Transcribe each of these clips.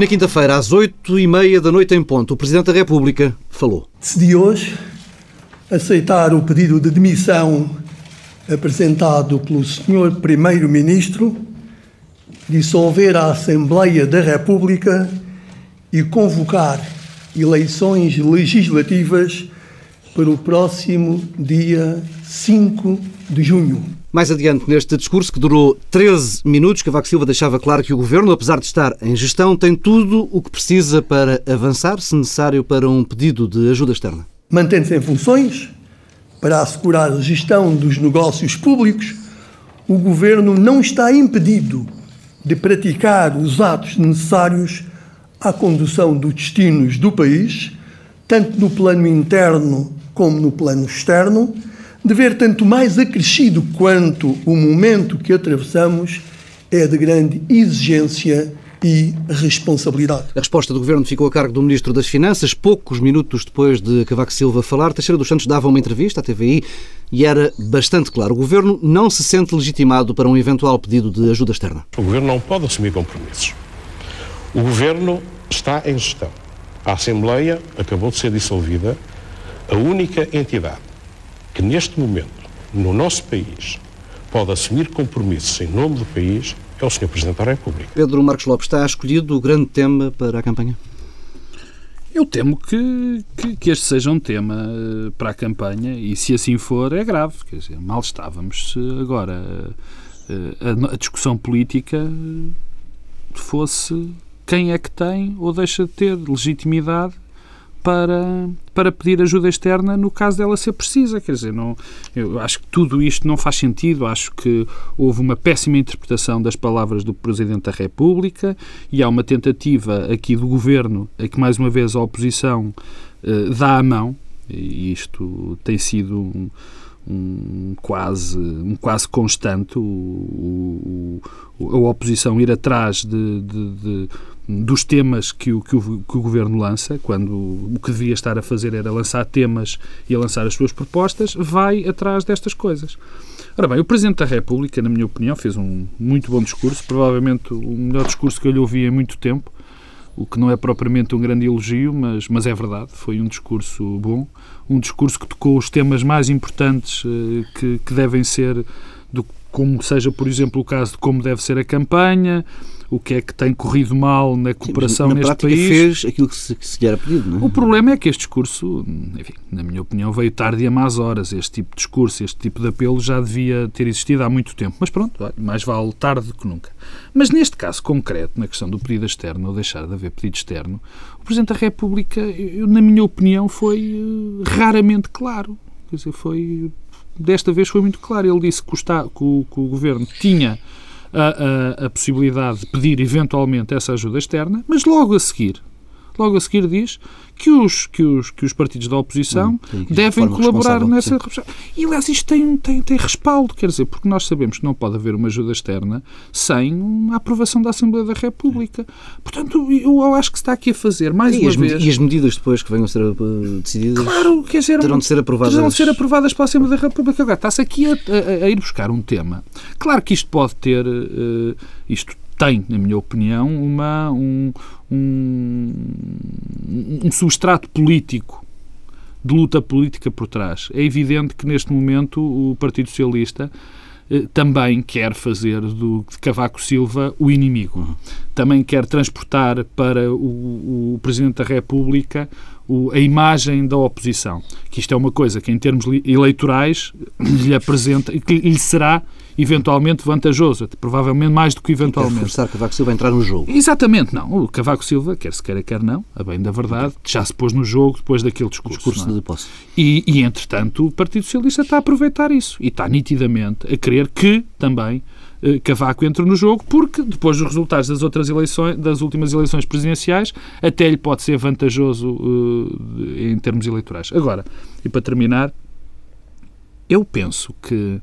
Na quinta-feira, às oito e meia da noite em ponto, o Presidente da República falou. Decidi hoje aceitar o pedido de demissão apresentado pelo Sr. Primeiro-Ministro, dissolver a Assembleia da República e convocar eleições legislativas para o próximo dia 5 de junho. Mais adiante, neste discurso, que durou 13 minutos, Cavaco Silva deixava claro que o Governo, apesar de estar em gestão, tem tudo o que precisa para avançar, se necessário, para um pedido de ajuda externa. Mantém-se em funções para assegurar a gestão dos negócios públicos, o Governo não está impedido de praticar os atos necessários à condução dos destinos do país, tanto no plano interno como no plano externo, de ver tanto mais acrescido quanto o momento que atravessamos é de grande exigência e responsabilidade. A resposta do Governo ficou a cargo do Ministro das Finanças. Poucos minutos depois de Cavaco Silva falar, Teixeira dos Santos dava uma entrevista à TVI e era bastante claro. O Governo não se sente legitimado para um eventual pedido de ajuda externa. O Governo não pode assumir compromissos. O Governo está em gestão. A Assembleia acabou de ser dissolvida. A única entidade que neste momento, no nosso país, pode assumir compromissos em nome do país é o Sr. Presidente da República. Pedro Marcos Lopes está escolhido o grande tema para a campanha? Eu temo que, que, que, este seja um tema eh, para a campanha e, se assim for, é grave. Quer dizer, mal estávamos se agora eh, a, a discussão política fosse quem é que tem ou deixa de ter legitimidade para, para pedir ajuda externa no caso dela ser precisa. Quer dizer, não, eu acho que tudo isto não faz sentido. Acho que houve uma péssima interpretação das palavras do Presidente da República e há uma tentativa aqui do Governo a que, mais uma vez, a oposição uh, dá a mão, e isto tem sido um, um quase, um quase constante, o, o, a oposição ir atrás de, de, de dos temas que o, que o, que, o, Governo lança, quando o que devia estar a fazer era lançar temas e a lançar as suas propostas, vai atrás destas coisas. Ora bem, o Presidente da República, na minha opinião, fez um muito bom discurso, provavelmente o melhor discurso que eu lhe ouvi em muito tempo, o que não é propriamente um grande elogio, mas, mas é verdade, foi um discurso bom, um discurso que tocou os temas mais importantes eh, que, que devem ser, do, como seja, por exemplo, o caso de como deve ser a campanha, o que é que tem corrido mal na cooperação Sim, na neste país. fez aquilo que se, que se lhe era pedido, não é? O problema é que este discurso, enfim, na minha opinião, veio tarde e a más horas. Este tipo de discurso, este tipo de apelo já devia ter existido há muito tempo. Mas pronto, mais vale tarde do que nunca. Mas neste caso concreto, na questão do pedido externo ou deixar de haver pedido externo, o Presidente da República, eu, na minha opinião, foi uh, raramente claro. Quer dizer, foi desta vez foi muito claro. Ele disse que o, que o Governo tinha a, a, a possibilidade de pedir eventualmente essa ajuda externa, mas logo a seguir, logo a seguir diz que os, que os, que os partidos da oposição hum, devem colaborar nessa E, aliás, isto tem, tem, tem respaldo, quer dizer, porque nós sabemos que não pode haver uma ajuda externa sem a aprovação da Assembleia da República. Portanto, eu acho que se está aqui a fazer, mais e uma as, vez... E as medidas depois que venham a ser uh, decididas claro, quer dizer, terão de ser aprovadas... Terão de ser aprovadas pela Assembleia da República. Agora, está-se aqui a, a, a, ir buscar um tema. Claro que isto pode ter... Uh, isto tem, na minha opinião, uma, um, um, um substrato político de luta política por trás. É evidente que neste momento o Partido Socialista eh, também quer fazer do, de Cavaco Silva o inimigo. Também quer transportar para o, o Presidente da República o, a imagem da oposição. Que isto é uma coisa que, em termos eleitorais, lhe apresenta, que lhe será eventualmente vantajoso, provavelmente mais do que eventualmente. Quer forçar Cavaco Silva a entrar no jogo. Exatamente, não. O Cavaco Silva, quer se queira, quer não, a bem da verdade, já se pôs no jogo depois daquele discurso. O discurso é? de posse. E, e, entretanto, o Partido Socialista está a aproveitar isso e está nitidamente a querer que também eh, Cavaco entre no jogo, porque depois dos resultados das outras eleições, das últimas eleições presidenciais, até lhe pode ser vantajoso uh, em termos eleitorais. Agora, e para terminar, eu penso que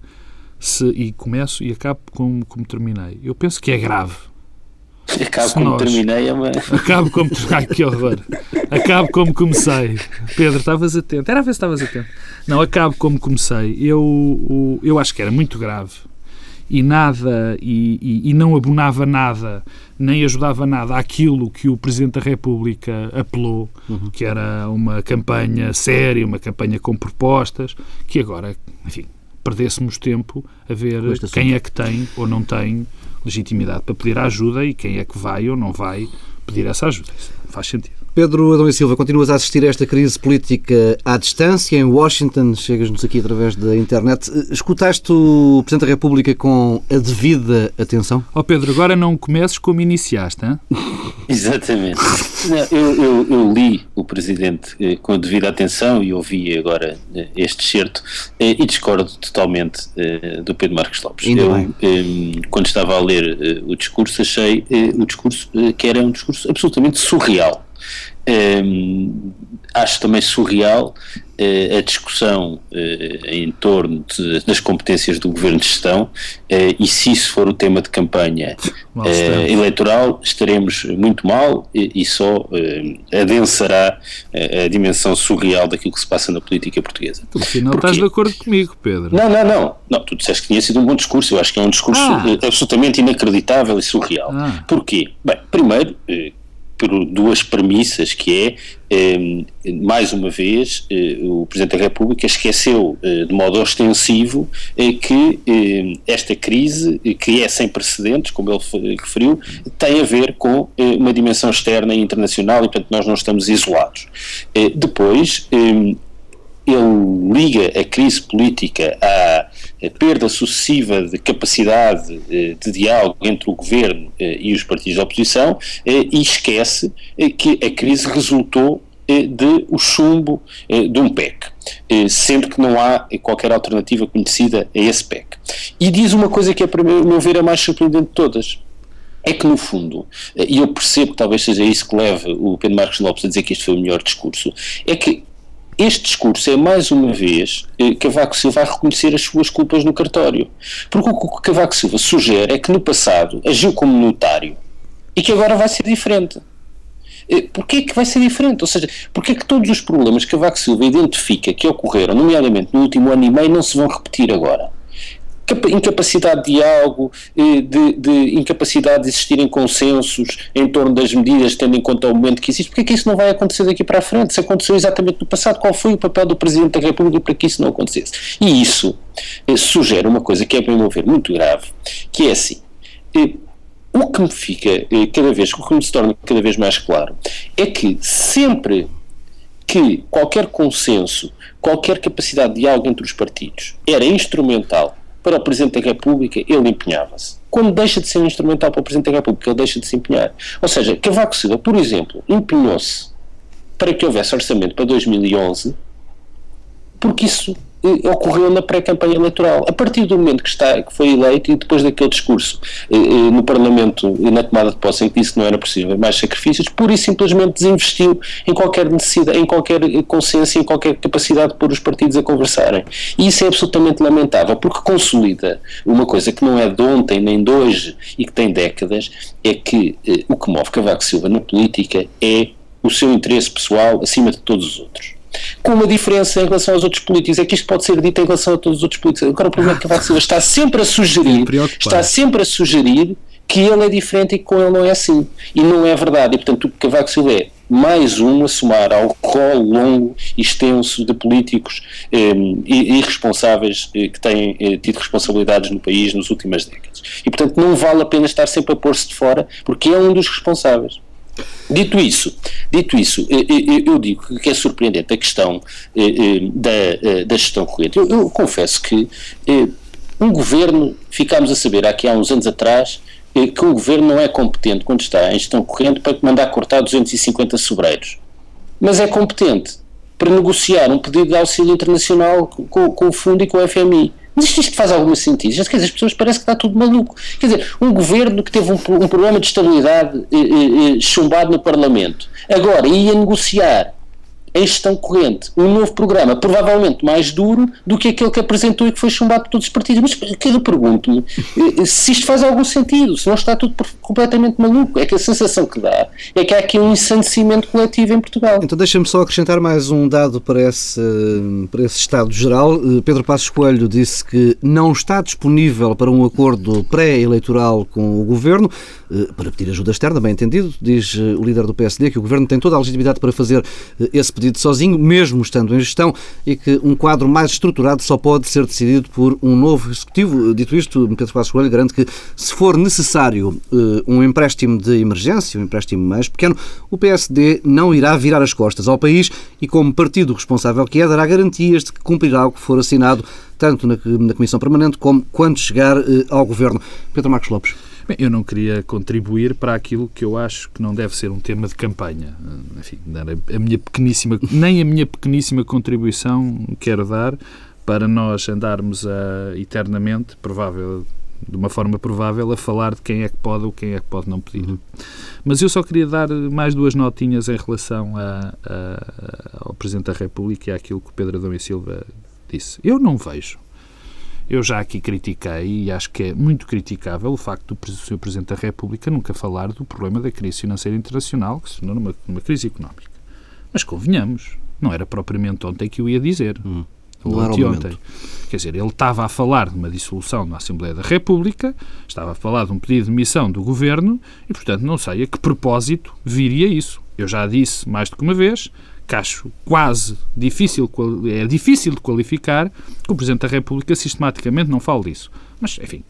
se, e começo e acabo como, como terminei. Eu penso que é grave. Acabo como nós, terminei, é uma... Acabo como... Ai, que horror. Acabo como comecei. Pedro, estavas atento. Era a ver se estavas atento. Não, acabo como comecei. Eu, eu acho que era muito grave e nada e, e, e, não abonava nada nem ajudava nada àquilo que o Presidente da República apelou, uhum. que era uma campanha séria, uma campanha com propostas, que agora, enfim, perdêssemos tempo a ver quem é que tem ou não tem legitimidade para pedir ajuda e quem é que vai ou não vai pedir essa ajuda. Isso faz sentido. Pedro Adão e Silva, continuas a assistir a esta crise política à distância em Washington, chegas-nos aqui através da internet. Escutaste o Presidente da República com a devida atenção? Ó oh Pedro, agora não comeces como iniciaste, hein? Exatamente. Não, eu, eu, eu, li o Presidente eh, com a devida atenção e ouvi agora eh, este certo eh, e discordo totalmente eh, do Pedro Marcos Lopes. Ainda eu, bem. Eh, quando estava a ler eh, o discurso, achei o discurso que era um discurso absolutamente surreal um, acho também surreal uh, a discussão uh, em torno de, das competências do governo de gestão uh, e se isso for o tema de campanha eleitoral estaremos muito mal e, e só adensará a dimensão surreal daquilo que se passa na política portuguesa. Tu, afinal Porque... estás de acordo comigo, Pedro. Não, não, não, não. Tu disseste que tinha sido um bom discurso. Eu acho que é um discurso ah. absolutamente inacreditável e surreal. Ah. Porquê? Bem, primeiro por duas premissas, que é, eh, mais uma vez, eh, o Presidente da República esqueceu eh, de modo ostensivo que esta crise, que é sem precedentes, como ele referiu, tem a ver com uma dimensão externa e internacional e, portanto, nós não estamos isolados. depois, ele liga a crise política à perda sucessiva de capacidade eh, de diálogo entre o governo eh, e os partidos de oposição eh, e esquece que a crise resultou de o chumbo de um PEC, sendo que não há qualquer alternativa conhecida a esse PEC. E diz uma coisa que, é, para meu ver, a mais surpreendente de todas é que, no fundo, e eu percebo que talvez seja isso que leve o Pedro Marcos Lopes a dizer que este foi o melhor discurso, é que este discurso é mais uma vez eh, Cavaco Silva a reconhecer as suas culpas no cartório. Porque o que Cavaco Silva sugere é que no passado agiu como notário e que agora vai ser diferente. Eh, porquê é que vai ser diferente? Ou seja, porquê é que todos os problemas que Cavaco Silva identifica que ocorreram, nomeadamente no último ano e meio, não se vão repetir agora? Incapacidade de diálogo, eh, de, de, incapacidade de existirem consensos em torno das medidas, tendo em conta o momento que existe, porque é que isso não vai acontecer daqui para a frente? Se aconteceu exatamente no passado, qual foi o papel do Presidente da República para que isso não acontecesse? E isso eh, sugere uma coisa que é, para meu ver, muito grave, que é assim, eh, o que me fica cada vez, o que me se torna cada vez mais claro, é que sempre que qualquer consenso, qualquer capacidade de diálogo entre os partidos era instrumental para o Presidente da República, ele empenhava-se. Quando deixa de ser instrumental para o Presidente da República, ele deixa de se empenhar. Ou seja, Cavaco Silva, por exemplo, empenhou-se para que houvesse orçamento para 2011, porque isso ocorreu na pré-campanha eleitoral. A partir do momento que, está, que foi eleito e depois daquele discurso eh, eh, no Parlamento e na tomada de posse em que disse que não era possível mais sacrifícios, pura e simplesmente desinvestiu em qualquer necessidade, em qualquer consenso, em qualquer capacidade de pôr os partidos a conversarem. E isso é absolutamente lamentável, porque consolida uma coisa que não é de ontem nem de hoje e que tem décadas, é que o que move Cavaco Silva na política é o seu interesse pessoal acima de todos os outros com uma diferença em relação aos outros políticos. É que isto pode ser dito em relação a todos os outros políticos. Agora o problema é que Cavaco Silva está sempre a sugerir, está sempre a sugerir que ele é diferente e que com ele não é assim. E não é verdade. E portanto o que Cavaco Silva é mais um a somar ao rol longo e extenso de políticos eh, irresponsáveis eh, que têm eh, tido responsabilidades no país nas últimas décadas. E portanto não vale a pena estar sempre a pôr-se de fora, porque é um dos responsáveis. Dito isso, dito isso eu digo que é surpreendente a questão da, da gestão corrente. Eu, eu confesso que um governo, ficámos a saber aqui há uns anos atrás, que o governo não é competente quando está em gestão corrente para mandar cortar 250 sobreiros. Mas é competente para negociar um pedido de auxílio internacional com, com o fundo e com o FMI. Mas isto, isto faz algum sentido? Quer dizer, as pessoas parecem que está tudo maluco. Quer dizer, um governo que teve um, um problema de estabilidade eh, eh, eh chumbado no Parlamento, agora ia negociar em gestão corrente, um novo programa, provavelmente mais duro do que aquele que apresentou e que foi chumbado por todos os partidos. Mas eu pergunto-me eh, se isto faz algum sentido, se não está tudo completamente maluco. É que a sensação que dá é que há aqui um ensandecimento coletivo em Portugal. Então deixa-me só acrescentar mais um dado para esse, para esse estado geral. Eh, Pedro Passos Coelho disse que não está disponível para um acordo pré-eleitoral com o Governo, eh, para pedir ajuda externa, bem entendido. Diz o líder do PSD que o Governo tem toda a legitimidade para fazer esse pedido sozinho, mesmo estando em gestão, e que um quadro mais estruturado só pode ser decidido por um novo Executivo. Dito isto, Pedro Passos Coelho garante que, se for necessário um empréstimo de emergência, um empréstimo mais pequeno, o PSD não irá virar as costas ao país e, como partido responsável que é, dará garantias de que cumprirá o que for assinado, tanto na, na Comissão Permanente como quando chegar ao Governo. Pedro Marcos Lopes. Bem, eu não queria contribuir para aquilo que eu acho que não deve ser um tema de campanha. Enfim, a minha pequeníssima, nem a minha pequeníssima contribuição quero dar para nós andarmos a, eternamente, provável, de uma forma provável, a falar de quem é que pode ou quem é que pode não pedir. Uhum. Mas eu só queria dar mais duas notinhas em relação a, a, ao Presidente da República e àquilo que o Pedro Adão e Silva disse. Eu não vejo eu já aqui critiquei e acho que é muito criticável o facto do Sr. Presidente da República nunca falar do problema da crise financeira internacional, que se tornou numa, numa crise económica. Mas convenhamos, não era propriamente ontem que eu ia dizer. Hum. Ou anteontem. Quer dizer, ele estava a falar de uma dissolução na Assembleia da República, estava a falar de um pedido de demissão do Governo e, portanto, não sei a que propósito viria isso. Eu já disse mais do que uma vez que acho quase difícil, é difícil de qualificar que o Presidente da República sistematicamente não fale disso. Mas, enfim,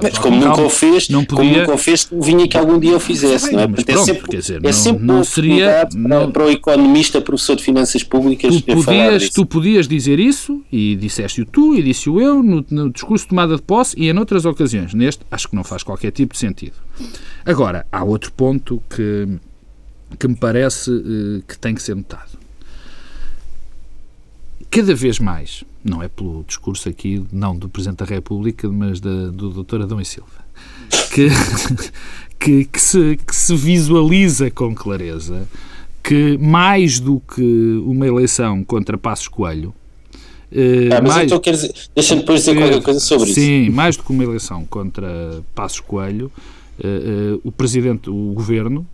mas como nunca o fez, não podia... como nunca o fez, vinha que algum dia o fizesse, não é? Mas pronto, é sempre, quer dizer, é sempre não, não seria não... para o economista, professor de finanças públicas. Tu podias, tu podias dizer isso, e disseste-o tu, e disse-o eu, no, no, discurso de tomada de posse e em outras ocasiões. Neste, acho que não faz qualquer tipo de sentido. Agora, há outro ponto que, que me parece uh, que tem que ser notado cada vez mais, não é pelo discurso aqui, não do Presidente da República, mas da, do Dr. Adão e Silva, que, que, que, se, que se visualiza com clareza que mais do que uma eleição contra Passos Coelho, eh, ah, mas mais, então dizer, deixa-me depois dizer qualquer coisa sobre sim, isso. Sim, mais do que uma eleição contra Passos Coelho, uh, uh, o Presidente, o Governo,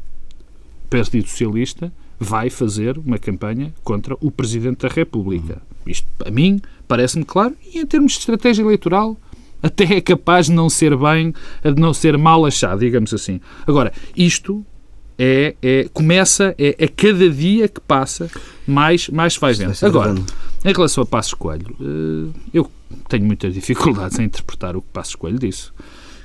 o Partido Socialista, vai fazer uma campanha contra o Presidente da República. Isto, a mim, parece-me claro, e em termos de estratégia eleitoral, até é capaz de não ser bem, de não ser mal achado, digamos assim. Agora, isto é, é começa, é, é, cada dia que passa, mais, mais faz dentro. Agora, em relação a Passos Coelho, eh, eu tenho muitas dificuldades em interpretar o que Passos Coelho disse.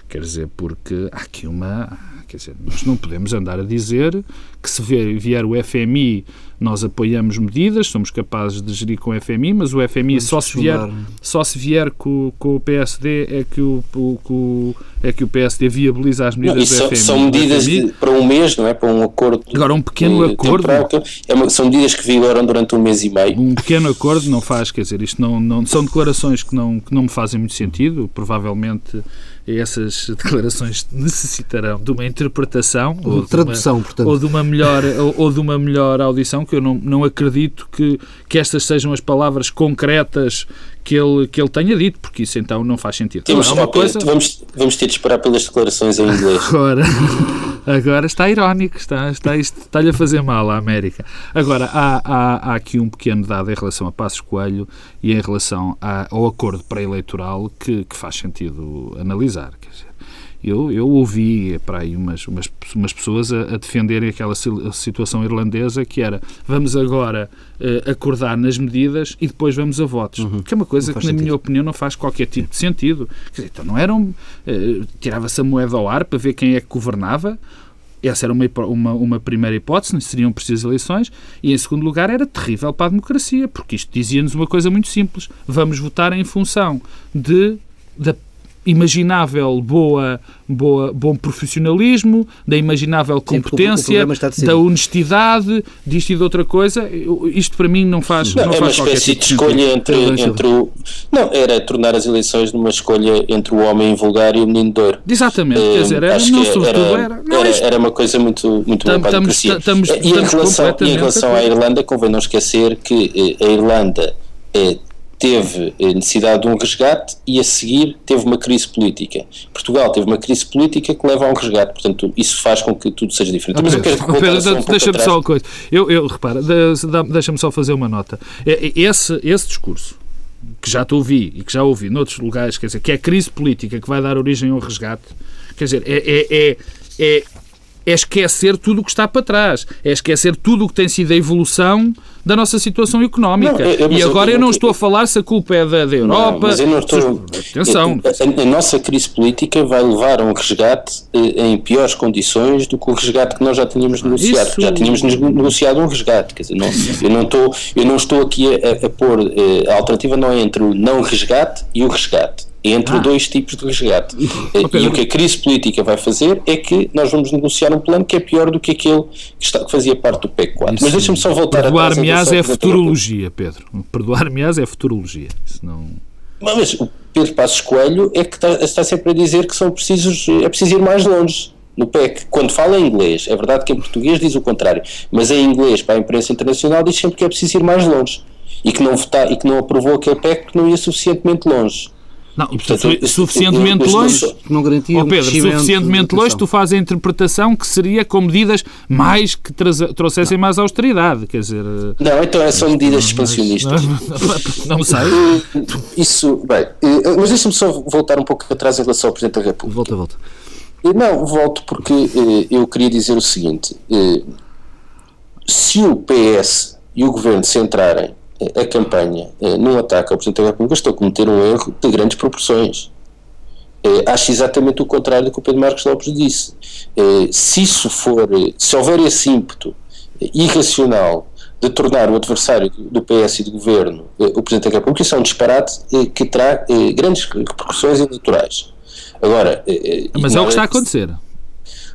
Quer dizer, porque há aqui uma Quer dizer, nós não podemos andar a dizer que se vier o FMI nós apoiamos medidas, somos capazes de gerir com o FMI, mas o FMI só se, vier, só se vier com, com o PSD é que o, o, é que o PSD viabiliza as medidas não, do FMI. São medidas FMI, para um mês, não é? Para um acordo. Agora, um pequeno acordo. É uma, são medidas que vigoram durante um mês e meio. Um pequeno acordo não faz, quer dizer, isto não, não são declarações que não, que não me fazem muito sentido. Provavelmente essas declarações necessitarão de uma interpretação ou de tradução, uma, portanto. ou de uma melhor ou, ou, de uma melhor audição que eu não, não acredito que, que estas sejam as palavras concretas que ele, que ele tenha dito, porque isso então não faz sentido. Temos, uma coisa... vamos, vamos ter de esperar pelas declarações em inglês. Agora, agora está irónico, está, está, está-lhe a fazer mal à América. Agora, há, há, há aqui um pequeno dado em relação a Passos Coelho e em relação a, ao acordo pré-eleitoral que, que faz sentido analisar. Quer dizer, eu, eu ouvi para aí umas, umas, umas pessoas a, a defenderem aquela situação irlandesa que era vamos agora uh, acordar nas medidas e depois vamos a votos. Uhum. Que é uma coisa que, na minha opinião, não faz qualquer tipo de sentido. Quer dizer, então não eram. Uh, Tirava-se a moeda ao ar para ver quem é que governava. Essa era uma, uma, uma, primeira hipótese, seriam precisas eleições, e em segundo lugar era terrível para a democracia, porque isto dizia-nos uma coisa muito simples: vamos votar em função de, da imaginável boa, boa, bom profissionalismo, da imaginável competência, Sim, da honestidade, disto e de outra coisa. Isto para mim não faz. Não, não é faz uma espécie tipo de escolha entre, entre o. Não, era tornar as eleições numa escolha entre o homem vulgar e o menino de ouro. Exatamente, quer dizer, era, não, sobretudo era. Era, não, era, era uma coisa muito, muito tam, boa para a democracia. Estamos, e, em relação, e em relação à Irlanda, convém não esquecer que eh, a Irlanda é teve necessidade de um resgate e a seguir teve uma crise política. Portugal teve uma crise política que leva a um resgate, portanto isso faz com que tudo seja diferente. Mas Pedro, Pedro, um deixa-me só uma coisa. Eu, eu repara, deixa-me só fazer uma nota. Esse, esse discurso que já te ouvi e que já ouvi noutros lugares, quer dizer, que é a crise política que vai dar origem ao resgate, quer dizer, é, é, é, é é esquecer tudo o que está para trás, é esquecer tudo o que tem sido a evolução da nossa situação económica. Não, eu, e agora eu, eu não estou a falar se a culpa é da, da Europa. Não, mas eu não estou. Atenção. A, a, nossa crise política vai levar a um resgate eh, em piores condições do que o resgate que nós já tínhamos negociado. Isso... Já tínhamos negociado um resgate. Quer dizer, não, eu, não estou, eu não estou aqui a, a pôr. Eh, a alternativa não é entre o não resgate e o resgate entre ah. dois tipos de resgate. Okay. E o que a crise política vai fazer é que nós vamos negociar um plano que é pior do que aquele que, está, que fazia parte do PEC 4. Isso. Mas deixa-me só voltar a Perdoar-me-ás é futurologia, Pedro. Perdoar-me-ás é futurologia. Isso não... Mas o Pedro Passos Coelho é que está, está sempre a dizer que são precisos, é preciso ir mais longe no PEC, quando fala em inglês, é verdade que em português diz o contrário, mas em inglês para a imprensa internacional diz sempre que é preciso ir mais longe e que não, votar, e que não aprovou aquele PEC porque não ia suficientemente longe. Não, e, portanto, suficientemente eu, eu, longe. Não garantia oh, Pedro, suficientemente longe, tu fazes a interpretação que seria com medidas mais que trouxessem mais austeridade. Quer dizer. Não, então é são medidas expansionistas. Não, não sei. Isso, bem, eh, mas deixa-me só voltar um pouco atrás em relação ao Presidente da República. Volta, volta. Eh, não, volto porque eh, eu queria dizer o seguinte: se o PS e o Governo se entrarem a campanha eh, num ataque ao Presidente da República, estou a cometer um erro de grandes proporções. Eh, acho exatamente o contrário do que o Pedro Marcos Lopes disse. Eh, se isso for, se houver esse ímpeto irracional de tornar o adversário do PS e do Governo o Presidente da República, isso é um disparate que terá grandes repercussões eleitorais. Agora, Mas é o que está a acontecer.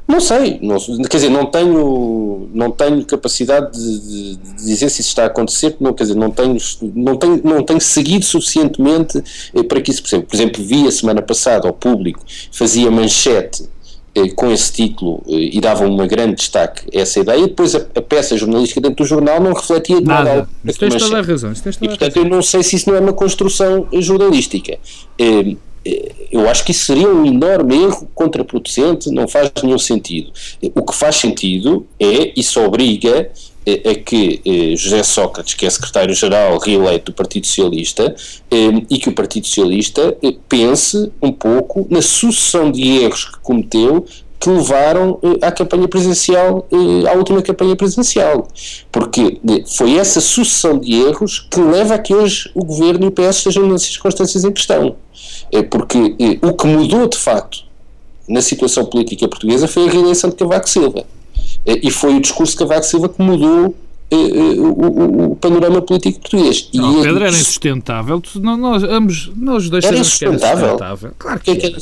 Não sei, não, quer dizer, não tenho, não tenho capacidade de, de, de, dizer se isso está a acontecer, não, quer dizer, não tenho, não tenho, não tenho seguido suficientemente eh, para que isso perceba. Por exemplo, vi a semana passada ao público, fazia manchete eh, com esse título eh, e dava um grande destaque a essa ideia, e depois a, a, peça jornalística dentro do jornal não refletia de nada. nada. Isso tens toda a razão. Isso tens toda e, portanto, eu não sei se isso não é uma construção jornalística. Eh, eu acho que isso seria um enorme erro contraproducente, não faz nenhum sentido. O que faz sentido é, isso obriga é, é que eh, José Sócrates, que é secretário-geral reeleito do Partido Socialista, eh, e que o Partido Socialista eh, pense um pouco na sucessão de erros que cometeu que levaram eh, à campanha presidencial, eh, à última campanha presidencial. Porque eh, foi essa sucessão de erros que leva a que hoje o governo e o PS estejam nas circunstâncias em questão. É porque o que mudou de facto na situação política portuguesa foi a reeleição de Cavaco Silva. E foi o discurso de Cavaco Silva que mudou eh, o, o, panorama político português. Não, e Pedro, era insustentável. Nós, ambos, nós dois era insustentável. Claro que, que era.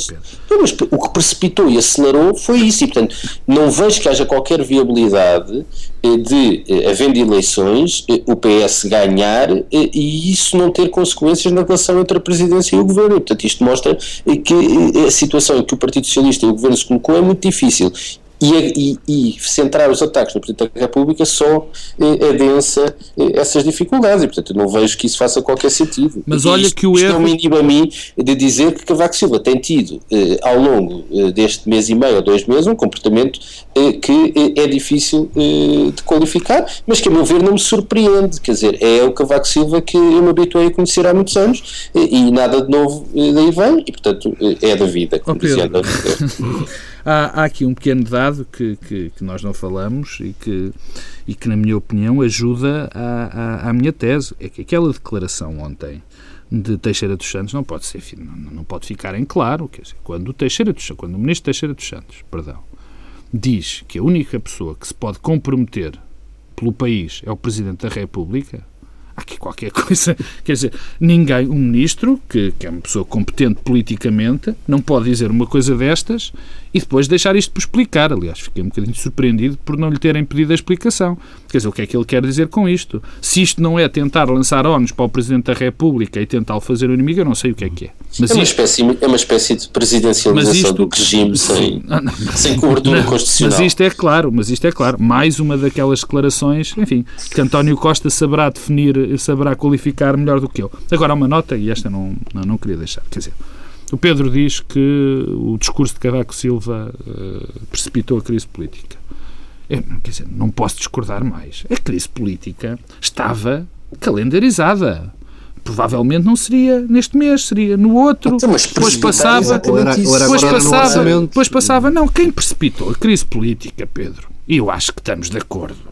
Não, mas o que precipitou e acelerou foi isso. E, portanto, não vejo que haja qualquer viabilidade eh, de, havendo eleições, o PS ganhar e isso não ter consequências na relação entre a presidência e o governo. E, portanto, isto mostra que a situação em que o Partido Socialista e o governo se colocou é muito difícil e, e, e, centrar os ataques no Presidente da República só eh, adensa eh, essas dificuldades. E portanto eu não vejo que isso faça qualquer sentido. Mas olha isto, que o erro... é um mínimo a mim de dizer que Cavaco Silva tem tido eh, ao longo eh, deste mês e meio ou dois meses um comportamento eh, que eh, é difícil de qualificar, mas que a meu ver não me surpreende, quer dizer, é o Cavaco Silva que eu me habituei a conhecer há muitos anos e nada de novo daí vem. E portanto é da vida, como oh, dizia Há, há, aqui um pequeno dado que, que, que, nós não falamos e que, e que, na minha opinião, ajuda à, à minha tese. É que aquela declaração ontem de Teixeira dos Santos não pode ser não, não pode ficar em claro quer dizer, quando o Teixeira dos, quando o ministro Teixeira dos Santos perdão diz que a única pessoa que se pode comprometer pelo país é o presidente da República aqui qualquer coisa. Quer dizer, ninguém, um ministro, que, que é uma pessoa competente politicamente, não pode dizer uma coisa destas e depois deixar isto por explicar. Aliás, fiquei um bocadinho surpreendido por não lhe terem pedido a explicação. Quer dizer, o que é que ele quer dizer com isto? Se isto não é tentar lançar ONUs para o Presidente da República e tentar fazer o inimigo, eu não sei o que é que é. Mas é, uma, isto... espécie, é uma espécie de presidencialização isto... do regime sem, não, não, sem cobertura não, constitucional. Mas isto é claro, mas isto é claro. Mais uma daquelas declarações, enfim, que António Costa saberá definir, saberá qualificar melhor do que eu. Agora, uma nota, e esta não, não, não queria deixar, quer dizer, o Pedro diz que o discurso de Cavaco Silva uh, precipitou a crise política. Eu, quer dizer, não posso discordar mais. A crise política estava calendarizada. Provavelmente não seria neste mês, seria no outro. Então, mas depois passava, depois passava, depois passava. Não, quem precipitou a crise política, Pedro, e eu acho que estamos de acordo.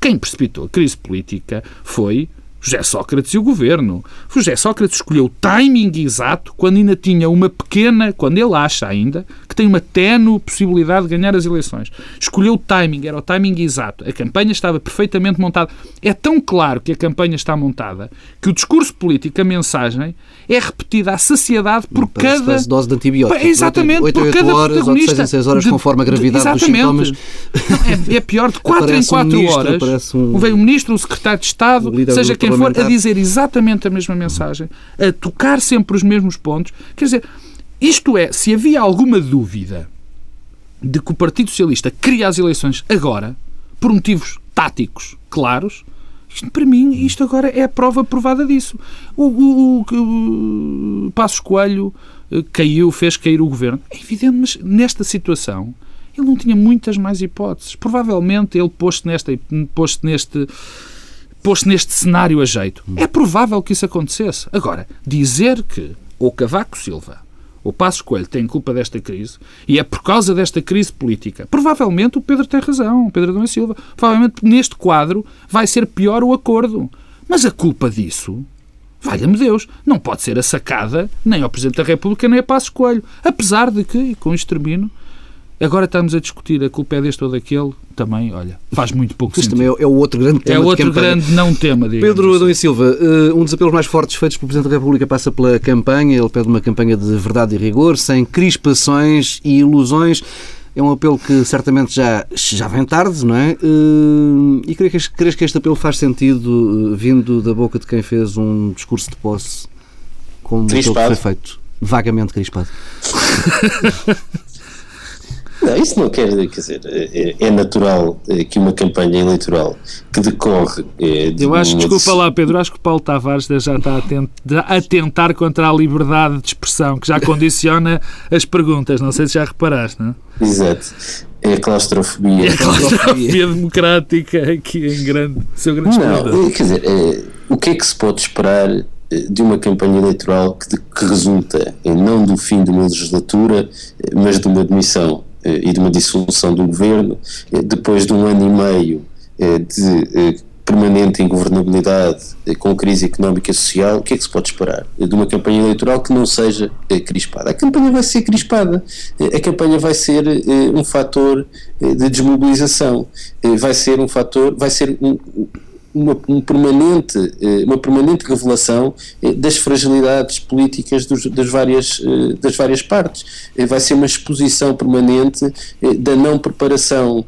Quem precipitou a crise política foi José Sócrates e o governo. José Sócrates escolheu o timing exato quando ainda tinha uma pequena, quando ele acha ainda, que tem uma tenue possibilidade de ganhar as eleições. Escolheu o timing, era o timing exato. A campanha estava perfeitamente montada. É tão claro que a campanha está montada que o discurso político, a mensagem, é repetida à saciedade por Parece cada. dose de antibiótico. Exatamente, 8, 8, por cada horas, protagonista. Ou de 6 em 6 horas, de, conforme a gravidade exatamente. dos sintomas. Não, é, é, pior, de 4 em 4 um ministro, horas. Um... Vem o ministro, o secretário de Estado, seja quem for, a dizer exatamente a mesma mensagem, a tocar sempre os mesmos pontos. Quer dizer, isto é, se havia alguma dúvida de que o Partido Socialista queria as eleições agora, por motivos táticos claros, isto, para mim, isto agora é a prova provada disso. O, o, o, o Passos Coelho eh, caiu, fez cair o governo. É evidente, mas nesta situação ele não tinha muitas mais hipóteses. Provavelmente ele nesta, posto neste posto neste cenário a jeito. É provável que isso acontecesse. Agora, dizer que o Cavaco Silva o Passos Coelho tem culpa desta crise e é por causa desta crise política. Provavelmente o Pedro tem razão, o Pedro Adão e Silva. Provavelmente neste quadro vai ser pior o acordo. Mas a culpa disso, valha-me Deus, não pode ser a sacada nem ao Presidente da República nem a Passos Coelho. Apesar de que, e com isto termino, Agora estamos a discutir a culpa é deste ou daquele, também, olha, faz muito pouco Isto sentido. também é o outro grande tema É outro grande não tema, Pedro assim. Adão e Silva, eh, um dos apelos mais fortes feitos pelo Presidente da República passa pela campanha, ele pede uma campanha de verdade e rigor, sem crispações e ilusões. É um apelo que certamente já, já vem tarde, não é? Eh, e crees que, que este apelo faz sentido eh, vindo da boca de quem fez um discurso de posse como aquele que foi feito? Vagamente crispado. Não, isso não quer dizer, é, é, natural é, que uma campanha eleitoral que decorre. É, de Eu acho, uma... desculpa lá, Pedro, acho que o Paulo Tavares já está a, tent, a tentar contra a liberdade de expressão, que já condiciona as perguntas. Não sei se já reparaste, não é? Exato. É a claustrofobia. É a claustrofobia democrática aqui em grande, seu grande Não, quer dizer, é, o que é que se pode esperar de uma campanha eleitoral que, que resulta não do fim de uma legislatura, mas de uma demissão eh, e de uma dissolução do governo, eh, depois de um ano e meio eh, de permanente ingovernabilidade com crise económica e social, o que é que se pode esperar? De uma campanha eleitoral que não seja crispada? A campanha vai ser crispada, a campanha vai ser um fator de desmobilização, vai ser um fator, vai ser um, uma, um permanente, eh, uma permanente revelação eh, das fragilidades políticas dos, das, várias, eh, das várias partes. Vai ser uma exposição permanente da não preparação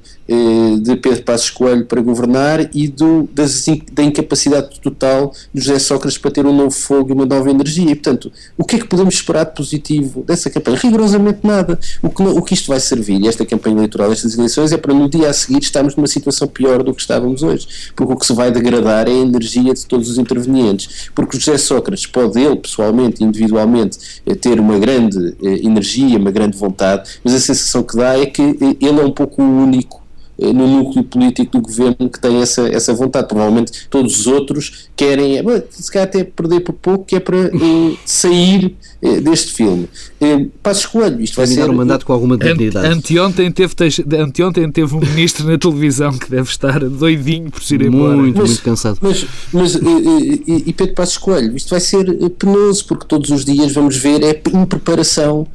de Pedro Passos Coelho para governar e do, das, da incapacidade total de José Sócrates para ter um novo fogo e uma nova energia. E, portanto, o que é que podemos esperar de positivo dessa campanha? Rigorosamente nada. O que, o que isto vai servir, esta campanha eleitoral, estas eleições, é para no dia a seguir estarmos numa situação pior do que estávamos hoje. Porque o que se vai degradar é a energia de todos os intervenientes. Porque José Sócrates pode, ele, pessoalmente, individualmente, eh, ter uma grande eh, energia, uma grande vontade, mas a sensação que dá é que eh, ele é um pouco o único eh, no núcleo político do governo que tem essa, essa vontade. Provavelmente todos os outros querem, eh, se calhar até perder por pouco, que é para eh, sair eh, deste filme. Eh, Passo Coelho, isto vai ser... um mandato com alguma dignidade. Ante, anteontem, teve, anteontem teve um ministro na televisão que deve estar doidinho por se ir embora. Muito, mas, muito cansado. Mas, mas e, e Pedro Passos Coelho, isto vai ser penoso, porque todos os dias vamos ver é em preparação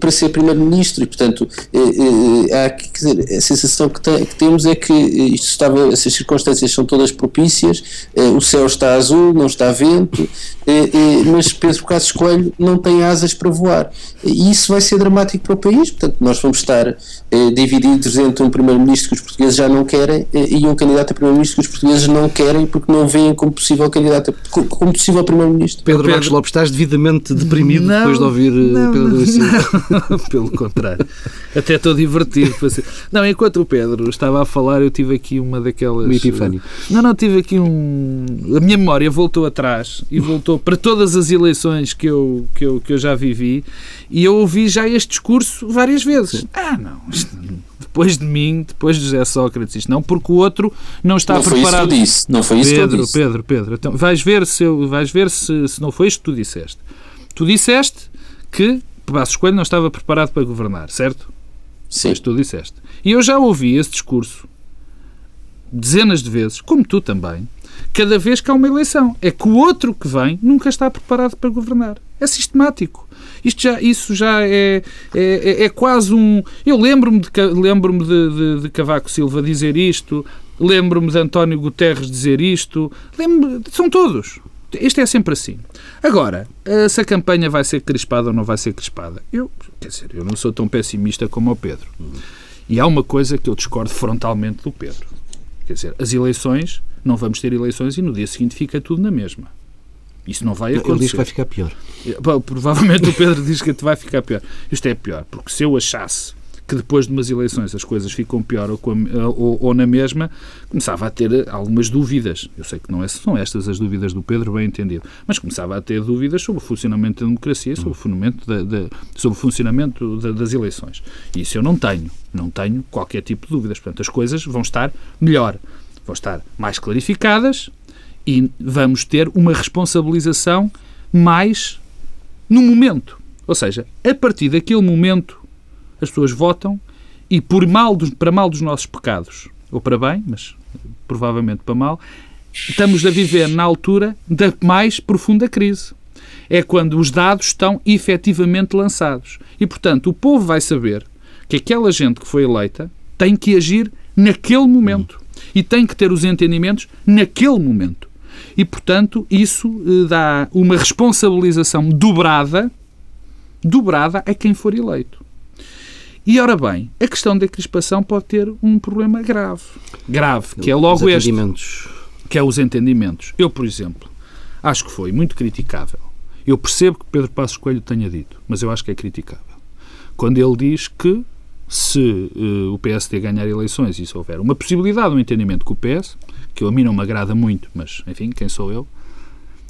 para ser Primeiro-Ministro e, portanto, há quer dizer, a sensação que, tem, que temos é que isto estava, essas circunstâncias são todas propícias, o céu está azul, não está vento, mas Pedro Passos Coelho não tem asas para voar. E isso vai ser dramático para o país, portanto, nós vamos estar divididos entre um primeiro-ministro que os portugueses já não querem e um candidato a primeiro-ministro que os portugueses não querem porque não veem como possível candidato, como possível primeiro-ministro. Pedro, Pedro Marcos Lopes, estás devidamente deprimido não, depois de ouvir não, Pedro Silva. Pelo contrário. Até estou divertido. Não, enquanto o Pedro estava a falar, eu tive aqui uma daquelas. Um epifânio. Não, não, tive aqui um. A minha memória voltou atrás e voltou para todas as eleições que eu, que eu, que eu já vivi e eu ouvi já este discurso várias vezes. Sim. Ah, não, depois de mim, depois de José Sócrates, isto não, porque o outro não está não preparado. Foi isso que eu disse. Não foi isso Pedro, que eu disse. Pedro, Pedro, então vais ver se eu, vais ver se, se não foi isto que tu disseste. Tu disseste que Passos Coelho não estava preparado para governar, certo? Sim. Mas tu disseste. E eu já ouvi esse discurso dezenas de vezes, como tu também, cada vez que há uma eleição. É que o outro que vem nunca está preparado para governar. É sistemático. Isto já, isso já é, é, é, é quase um. Eu lembro-me de, lembro de, de, de Cavaco Silva dizer isto, lembro-me de António Guterres dizer isto, lembro são todos. Isto é sempre assim. Agora, se a campanha vai ser crispada ou não vai ser crispada, eu, quer dizer, eu não sou tão pessimista como o Pedro. E há uma coisa que eu discordo frontalmente do Pedro. Quer dizer, as eleições, não vamos ter eleições e no dia seguinte fica tudo na mesma. Isso não vai acontecer. Ele diz que vai ficar pior. Provavelmente o Pedro diz que vai ficar pior. Isto é pior, porque se eu achasse que depois de umas eleições as coisas ficam pior ou, ou, ou, na mesma, começava a ter algumas dúvidas. Eu sei que não é, são estas as dúvidas do Pedro, bem entendido, mas começava a ter dúvidas sobre o funcionamento da democracia, sobre o funcionamento, da, da, sobre o funcionamento da, das eleições. E isso eu não tenho. Não tenho qualquer tipo de dúvidas. Portanto, as coisas vão estar melhor, vão estar mais clarificadas e vamos ter uma responsabilização mais no momento. Ou seja, a partir daquele momento as pessoas votam e por mal dos, para mal dos nossos pecados, ou para bem, mas provavelmente para mal, estamos a viver na altura da mais profunda crise. É quando os dados estão efetivamente lançados. E, portanto, o povo vai saber que aquela gente que foi eleita tem que agir naquele momento. E tem que ter os entendimentos naquele momento. E, portanto, isso eh, dá uma responsabilização dobrada, dobrada a quem for eleito. E, ora bem, a questão da crispação pode ter um problema grave. Grave, que é logo este. Que é os entendimentos. Eu, por exemplo, acho que foi muito criticável. Eu percebo que Pedro Passos Coelho tenha dito, mas eu acho que é criticável. Quando ele diz que se uh, o PSD ganhar eleições e se houver uma possibilidade, um entendimento com o PS, que a mim não me agrada muito, mas enfim, quem sou eu?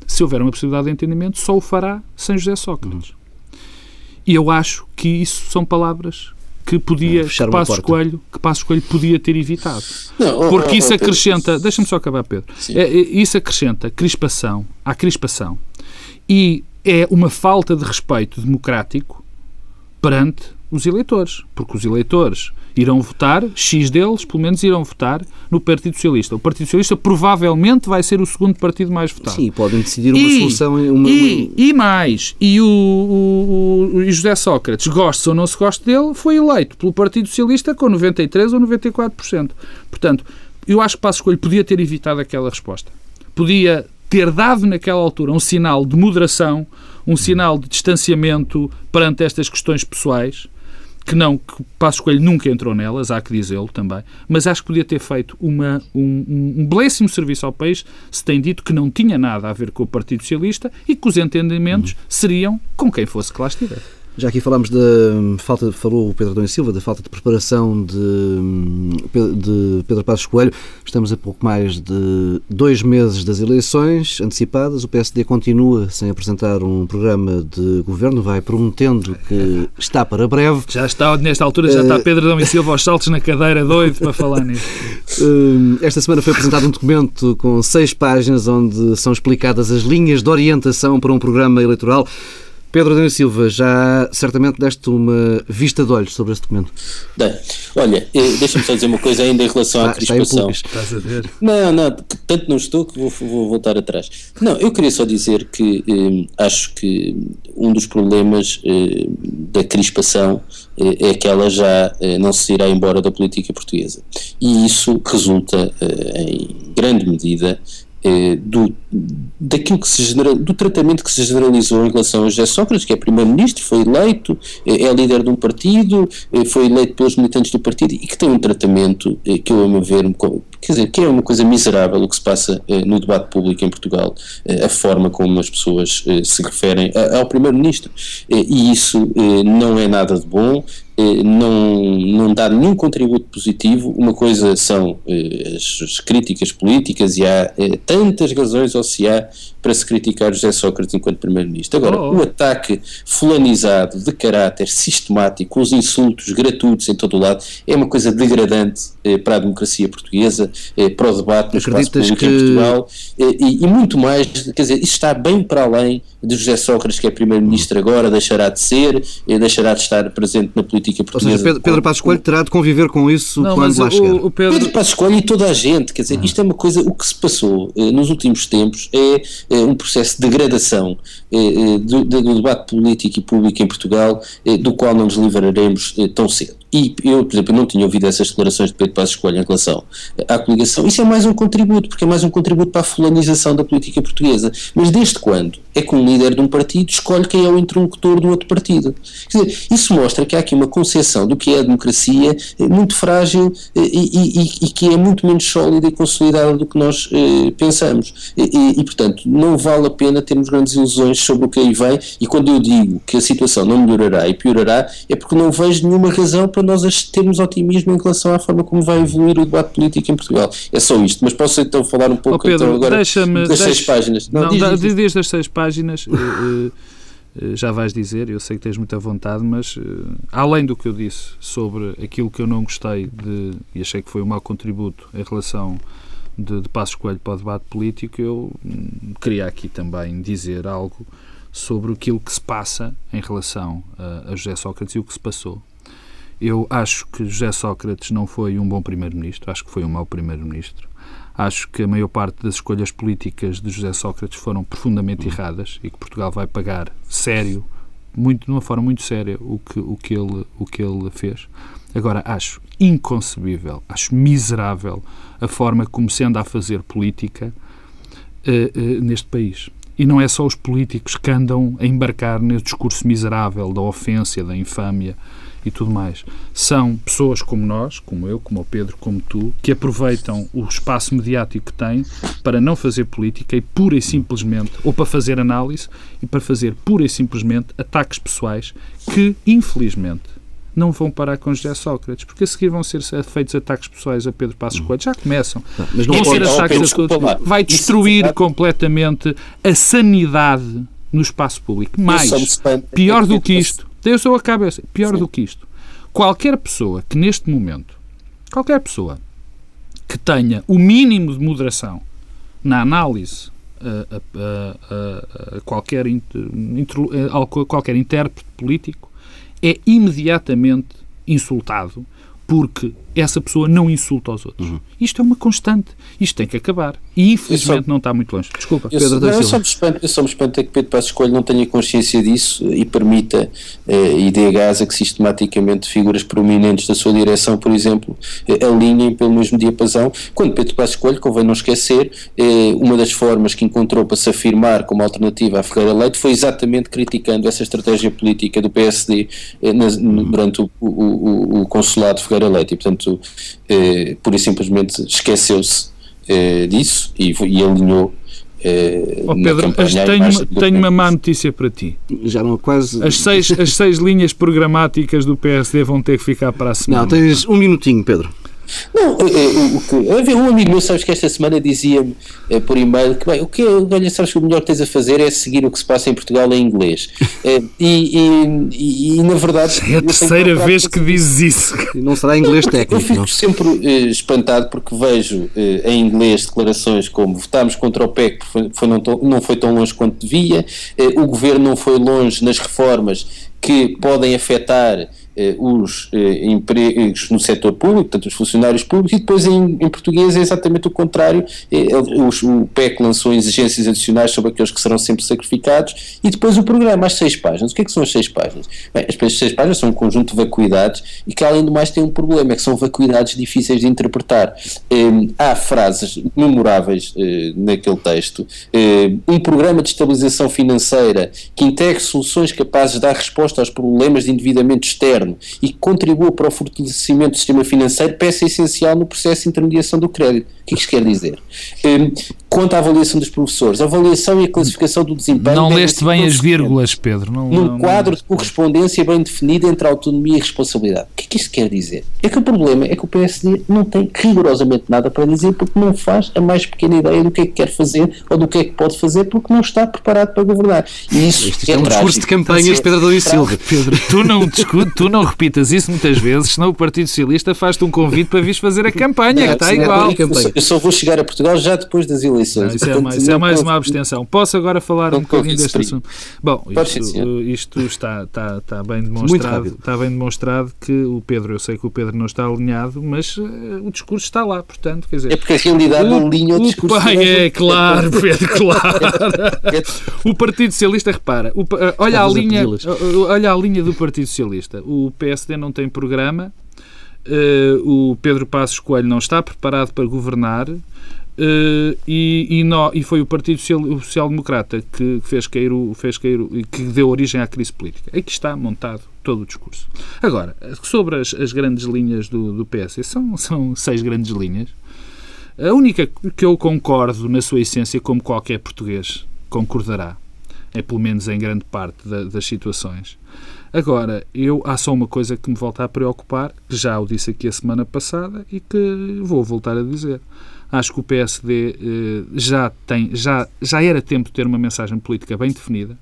Se houver uma possibilidade de entendimento, só o fará sem José Sócrates. Uhum. E eu acho que isso são palavras que podia que Passos Coelho que Passos Coelho podia ter evitado. Não, oh, porque oh, isso oh, acrescenta deixa-me só acabar Pedro. É, é, isso acrescenta crispação à crispação e é uma falta de respeito democrático perante os eleitores porque os eleitores irão votar, X deles, pelo menos, irão votar no Partido Socialista. O Partido Socialista provavelmente vai ser o segundo partido mais votado. Sim, podem decidir uma e, solução. Uma, e, e mais, e o, o, o, José Sócrates, goste ou não se goste dele, foi eleito pelo Partido Socialista com 93% ou 94%. Portanto, eu acho que Passo Escolho podia ter evitado aquela resposta. Podia ter dado naquela altura um sinal de moderação, um sinal de distanciamento perante estas questões pessoais que não, que Passos Coelho nunca entrou nelas, há que dizê-lo também, mas acho que podia ter feito uma, um, um belíssimo serviço ao país se tem dito que não tinha nada a ver com o Partido Socialista e que os entendimentos uhum. seriam com quem fosse que lá estivesse. Já aqui falámos da falta, falou o Pedro Adão Silva, da falta de preparação de, de Pedro Passos Coelho. Estamos a pouco mais de dois meses das eleições antecipadas. O PSD continua sem apresentar um programa de governo, vai prometendo que está para breve. Já está, nesta altura, já está eh, Pedro Adão e Silva aos saltos na cadeira, doido para falar nisso. Eh, esta semana foi apresentado um documento com seis páginas onde são explicadas as linhas de orientação para um programa eleitoral Pedro Adão Silva, já certamente deste uma vista de olhos sobre este documento. Bem, olha, eh, deixa-me só dizer uma coisa ainda em relação à crispação. Estás a ver? Não, não, tanto não estou que vou, vou voltar atrás. Não, eu queria só dizer que eh, acho que um dos problemas eh, da crispação eh, é que ela já eh, não se irá embora da política portuguesa. E isso resulta, eh, em grande medida, eh, do, daquilo que se genera, do tratamento que se generalizou em relação a José Sócrates, que é primeiro-ministro, foi eleito, eh, é líder de um partido, eh, foi eleito pelos militantes do partido e que tem um tratamento que eu, a meu ver, quer dizer, que é uma coisa miserável o que se passa no debate público em Portugal, a forma como as pessoas se referem ao primeiro-ministro. e isso não é nada de bom, não, não dá nenhum contributo positivo. Uma coisa são eh, as, críticas políticas e há eh, tantas razões, ou se há, para se criticar José Sócrates enquanto Primeiro-Ministro. Agora, oh, o ataque fulanizado, de caráter sistemático, os insultos gratuitos em todo o lado, é uma coisa degradante para a democracia portuguesa, para o debate no espaço público que... em Portugal e, e, muito mais, quer dizer, isso está bem para além de José Sócrates, que é Primeiro-Ministro agora, deixará de ser, deixará de estar presente na política política portuguesa. Ou seja, Pedro, Pedro Passos Coelho terá de conviver com isso não, quando lá chegar. O, Pedro... Pedro Passos Coelho e toda a gente, quer dizer, isto é uma coisa, o que se passou eh, nos últimos tempos é, é um processo de degradação eh, do, do, debate político e público em Portugal, eh, do qual não nos livraremos tão cedo. E eu, por exemplo, não tinha ouvido essas declarações de Pedro Passos Coelho em relação à coligação. Isso é mais um contributo, porque é mais um contributo para a fulanização da política portuguesa. Mas desde quando é que um líder de um partido escolhe quem é o interlocutor do outro partido? Quer dizer, isso mostra que há aqui uma concepção do que é a democracia eh, muito frágil eh, e, e, e que é muito menos sólida e consolidada do que nós eh, pensamos. E, e, portanto, não vale a pena termos grandes ilusões sobre o que aí vem. E quando eu digo que a situação não melhorará e piorará, é porque não vejo nenhuma razão nós termos otimismo em relação à forma como vai evoluir o debate político em Portugal. É só isto, mas posso então falar um pouco oh Pedro, então, agora das deixa, seis páginas. Não, não diz, diz, diz das seis páginas. uh, já vais dizer, eu sei que tens muita vontade, mas uh, além do que eu disse sobre aquilo que eu não gostei de, e achei que foi um mau contributo em relação de, de Passos Coelho para o debate político, eu um, queria aqui também dizer algo sobre aquilo que se passa em relação a, a José Sócrates e o que se passou. Eu acho que José Sócrates não foi um bom primeiro-ministro, acho que foi um mau primeiro-ministro. Acho que a maior parte das escolhas políticas de José Sócrates foram profundamente erradas e que Portugal vai pagar sério, muito, de uma forma muito séria, o que, o que, ele, o que ele fez. Agora, acho inconcebível, acho miserável a forma como se anda a fazer política uh, uh, neste país. E não é só os políticos que andam a embarcar nesse discurso miserável da ofensa, da infâmia e tudo mais. São pessoas como nós, como eu, como o Pedro, como tu, que aproveitam o espaço mediático que têm para não fazer política e pura e simplesmente, ou para fazer análise e para fazer pura e simplesmente ataques pessoais que, infelizmente, não vão parar com José Sócrates, porque a seguir vão ser feitos ataques pessoais a Pedro Passos Coelho. Já começam. mas não vão ser ataques a todos. Vai destruir completamente a sanidade no espaço público. Mais, pior do que isto, eu sou a cabeça. Pior Sim. do que isto. Qualquer pessoa que neste momento, qualquer pessoa que tenha o mínimo de moderação na análise a, a, a, a qualquer, a qualquer intérprete político é imediatamente insultado porque essa pessoa não insulta aos outros. Uhum. Isto é uma constante. Isto tem que acabar. E infelizmente só, não está muito longe. Desculpa, eu, Pedro. Não, eu, só me espanto, eu só me espanto é que Pedro Passos Coelho não tenha consciência disso e permita eh, e dê a gás a que sistematicamente figuras prominentes da sua direção, por exemplo, eh, alinhem pelo mesmo diapasão. Quando Pedro Passos Coelho, convém não esquecer, eh, uma das formas que encontrou para se afirmar como alternativa à Ferreira Leite foi exatamente criticando essa estratégia política do PSD eh, na, uhum. durante o, o, o, o consulado de Ferreira Leite. E, portanto, eh, pura e simplesmente esqueceu-se eh, disso e, e alinhou eh, oh, Pedro, tenho, tenho uma má notícia para ti. Já não quase. As seis, as seis linhas programáticas do PSD vão ter que ficar para a semana. Não, tens um minutinho, Pedro. Não, é, é, o que, um amigo meu, sabes que esta semana dizia-me é, por e-mail que bem, o que olha, sabes que o melhor que tens a fazer é seguir o que se passa em Portugal em inglês. É, e, e, e, na verdade. É a terceira vez que dizes isso. E não será inglês técnico. Eu fico não. sempre uh, espantado porque vejo uh, em inglês declarações como votámos contra o PEC porque foi, não, não, foi tão longe quanto devia, uh, o governo não foi longe nas reformas que podem afetar eh, os eh, empregos no setor público, portanto os funcionários públicos, e depois em, em português é exatamente o contrário, eh, os, o PEC lançou exigências adicionais sobre aqueles que serão sempre sacrificados, e depois o programa, as seis páginas. O que é que são as seis páginas? Bem, as seis páginas são um conjunto de vacuidades e que além do mais têm um problema, é que são vacuidades difíceis de interpretar. há frases memoráveis naquele texto, um programa de estabilização financeira que integre soluções capazes de dar resposta aos problemas de endividamento externo governo e que contribua para o fortalecimento do sistema financeiro, peça essencial no processo de intermediação do crédito. O que isto quer dizer? Um, quanto à avaliação dos professores, a avaliação e a classificação do desempenho. Não leste bem as vírgulas, Pedro. Não, num não, quadro de correspondência bem definido entre autonomia e responsabilidade. O que é que isto quer dizer? É que o problema é que o PSD não tem rigorosamente nada para dizer porque não faz a mais pequena ideia do que é que quer fazer ou do que é que pode fazer porque não está preparado para governar. E isso Isto é, é um discurso de campanhas Pedro Adão Silva. Pedro, tu não, discute, tu não repitas isso muitas vezes, senão o Partido Socialista faz-te um convite para vires fazer a campanha, não, está igual. Eu só vou chegar a Portugal já depois das eleições. Não, isso é mais, isso é mais uma abstenção. Posso agora falar um bocadinho deste assunto? Bom, isto, isto está, está, está, bem demonstrado, está bem demonstrado que o Pedro, eu sei que o Pedro não está alinhado, mas uh, o discurso está lá, portanto, quer dizer... É porque a realidade não alinha o discurso. Pai, é, claro, Pedro, claro. o Partido Socialista, repara, o, uh, olha, a linha, uh, olha a linha do Partido Socialista. O PSD não tem programa, o Pedro Passos Coelho não está preparado para governar, Uh, e, e, no, e, foi o Partido Social, Democrata que fez cair o, fez cair o, que deu origem à crise política. Aqui está montado todo o discurso. Agora, sobre as, as grandes linhas do, do PS, são, são seis grandes linhas. A única que eu concordo na sua essência, como qualquer português concordará, é pelo menos em grande parte da, das situações. Agora, eu há só uma coisa que me volta a preocupar, que já o disse aqui a semana passada e que vou voltar a dizer. Acho que o PSD eh, já, tem, já, já era tempo de ter uma mensagem política bem definida,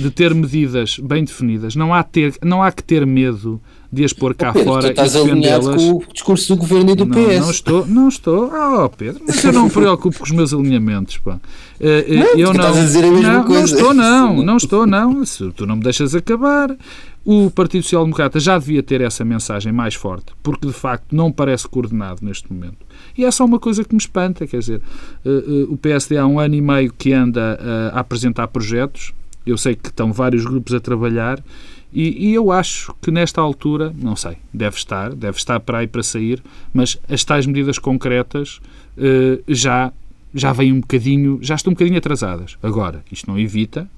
de ter medidas bem definidas. Não há, ter, não há que ter medo de as pôr cá oh, Pedro, fora tu estás e alinhado com o discurso do governo e do não, PS. Não estou, não estou. Oh, Pedro, mas eu não me preocupo com os meus alinhamentos. Pá. Eh, eh, não, eu não, estás a dizer a mesma não, coisa. Não estou, não. Não estou, não. Se tu não me deixas acabar. O Partido Social Democrata já devia ter essa mensagem mais forte, porque de facto não parece coordenado neste momento. E é só uma coisa que me espanta, quer dizer, uh, o PSD há um ano e meio que anda a apresentar projetos, eu sei que estão vários grupos a trabalhar e, e, eu acho que nesta altura, não sei, deve estar, deve estar para aí para sair, mas as tais medidas concretas já, já vêm um bocadinho, já estão um bocadinho atrasadas. Agora, isto não evita,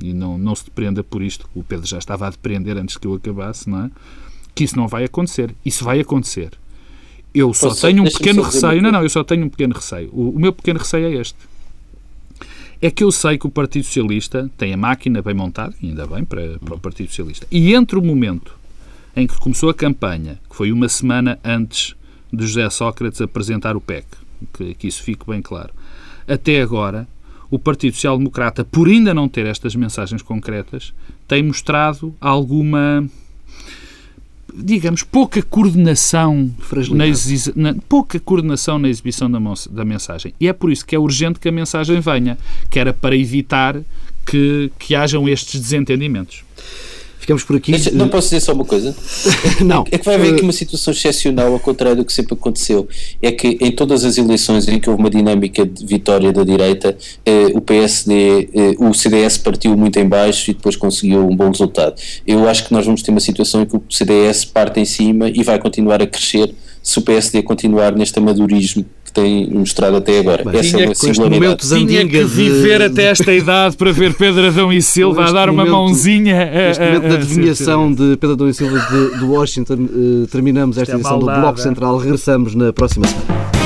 e não, não se depreenda por isto, o Pedro já estava a depreender antes que eu acabasse, não é? Que isso não vai acontecer. Isso vai acontecer. Eu só tenho um pequeno receio. Não, não, eu só tenho um pequeno receio. O, o, meu pequeno receio é este. É que eu sei que o Partido Socialista tem a máquina bem montada, ainda bem, para, para o Partido Socialista. E entre o momento em que começou a campanha, que foi uma semana antes de José Sócrates apresentar o PEC, que, que isso fique bem claro, até agora, o Partido Social Democrata, por ainda não ter estas mensagens concretas, tem mostrado alguma digamos, pouca coordenação na, na, pouca coordenação na exibição da, da, mensagem. E é por isso que é urgente que a mensagem venha, que era para evitar que, que hajam estes desentendimentos. Ficamos por aqui. Não posso dizer só uma coisa? não. É que vai haver aqui uma situação excepcional, ao contrário do que sempre aconteceu. É que em todas as eleições em que houve uma dinâmica de vitória da direita, eh, o PSD, eh, o CDS partiu muito em baixo e depois conseguiu um bom resultado. Eu acho que nós vamos ter uma situação em que o CDS parte em cima e vai continuar a crescer se o PSD continuar neste amadurismo que tem mostrado até agora. Bem, Essa é uma singularidade. Tinha que viver de... até esta idade para ver Pedro Adão e Silva a dar uma mãozinha. Neste momento da adivinhação de Pedro Adão e Silva de, de Washington, uh, terminamos esta é edição do Bloco Central. Regressamos na próxima semana.